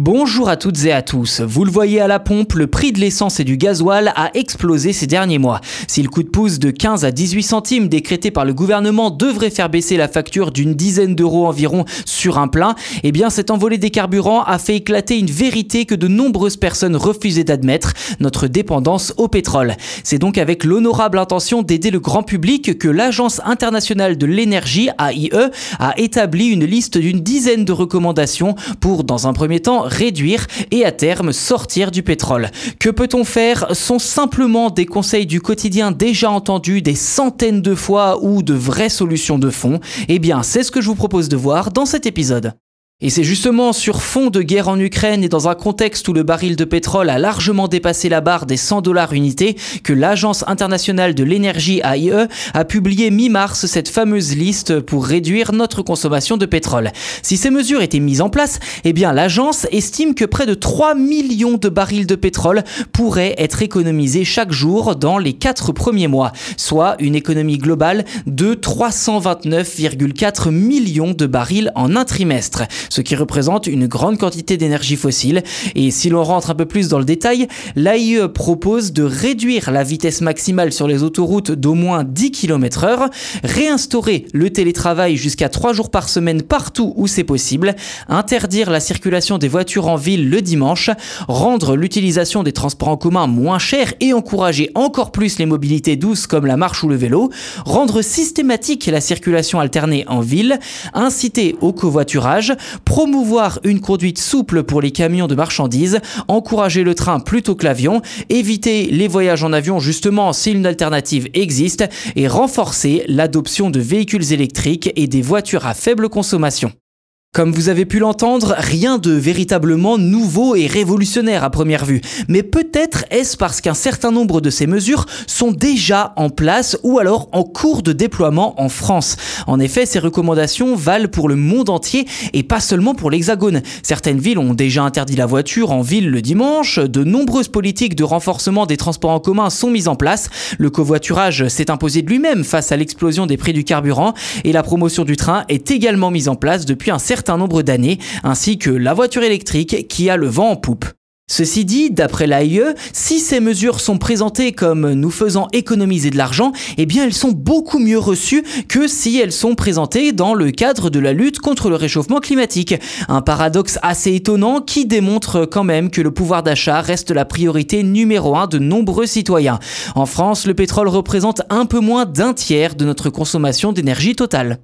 Bonjour à toutes et à tous. Vous le voyez à la pompe, le prix de l'essence et du gasoil a explosé ces derniers mois. Si le coup de pouce de 15 à 18 centimes décrété par le gouvernement devrait faire baisser la facture d'une dizaine d'euros environ sur un plein, eh bien cette envolée des carburants a fait éclater une vérité que de nombreuses personnes refusaient d'admettre, notre dépendance au pétrole. C'est donc avec l'honorable intention d'aider le grand public que l'Agence internationale de l'énergie, AIE, a établi une liste d'une dizaine de recommandations pour, dans un premier temps, réduire et à terme sortir du pétrole. Que peut-on faire? Sont simplement des conseils du quotidien déjà entendus des centaines de fois ou de vraies solutions de fond? Eh bien, c'est ce que je vous propose de voir dans cet épisode. Et c'est justement sur fond de guerre en Ukraine et dans un contexte où le baril de pétrole a largement dépassé la barre des 100 dollars unité que l'Agence internationale de l'énergie AIE a publié mi-mars cette fameuse liste pour réduire notre consommation de pétrole. Si ces mesures étaient mises en place, eh bien l'agence estime que près de 3 millions de barils de pétrole pourraient être économisés chaque jour dans les 4 premiers mois, soit une économie globale de 329,4 millions de barils en un trimestre ce qui représente une grande quantité d'énergie fossile. Et si l'on rentre un peu plus dans le détail, l'AIE propose de réduire la vitesse maximale sur les autoroutes d'au moins 10 km h réinstaurer le télétravail jusqu'à 3 jours par semaine partout où c'est possible, interdire la circulation des voitures en ville le dimanche, rendre l'utilisation des transports en commun moins cher et encourager encore plus les mobilités douces comme la marche ou le vélo, rendre systématique la circulation alternée en ville, inciter au covoiturage, promouvoir une conduite souple pour les camions de marchandises, encourager le train plutôt que l'avion, éviter les voyages en avion justement si une alternative existe et renforcer l'adoption de véhicules électriques et des voitures à faible consommation. Comme vous avez pu l'entendre, rien de véritablement nouveau et révolutionnaire à première vue. Mais peut-être est-ce parce qu'un certain nombre de ces mesures sont déjà en place ou alors en cours de déploiement en France. En effet, ces recommandations valent pour le monde entier et pas seulement pour l'Hexagone. Certaines villes ont déjà interdit la voiture en ville le dimanche, de nombreuses politiques de renforcement des transports en commun sont mises en place, le covoiturage s'est imposé de lui-même face à l'explosion des prix du carburant et la promotion du train est également mise en place depuis un certain un nombre d'années, ainsi que la voiture électrique qui a le vent en poupe. Ceci dit, d'après l'AIE, si ces mesures sont présentées comme nous faisant économiser de l'argent, eh elles sont beaucoup mieux reçues que si elles sont présentées dans le cadre de la lutte contre le réchauffement climatique. Un paradoxe assez étonnant qui démontre quand même que le pouvoir d'achat reste la priorité numéro un de nombreux citoyens. En France, le pétrole représente un peu moins d'un tiers de notre consommation d'énergie totale.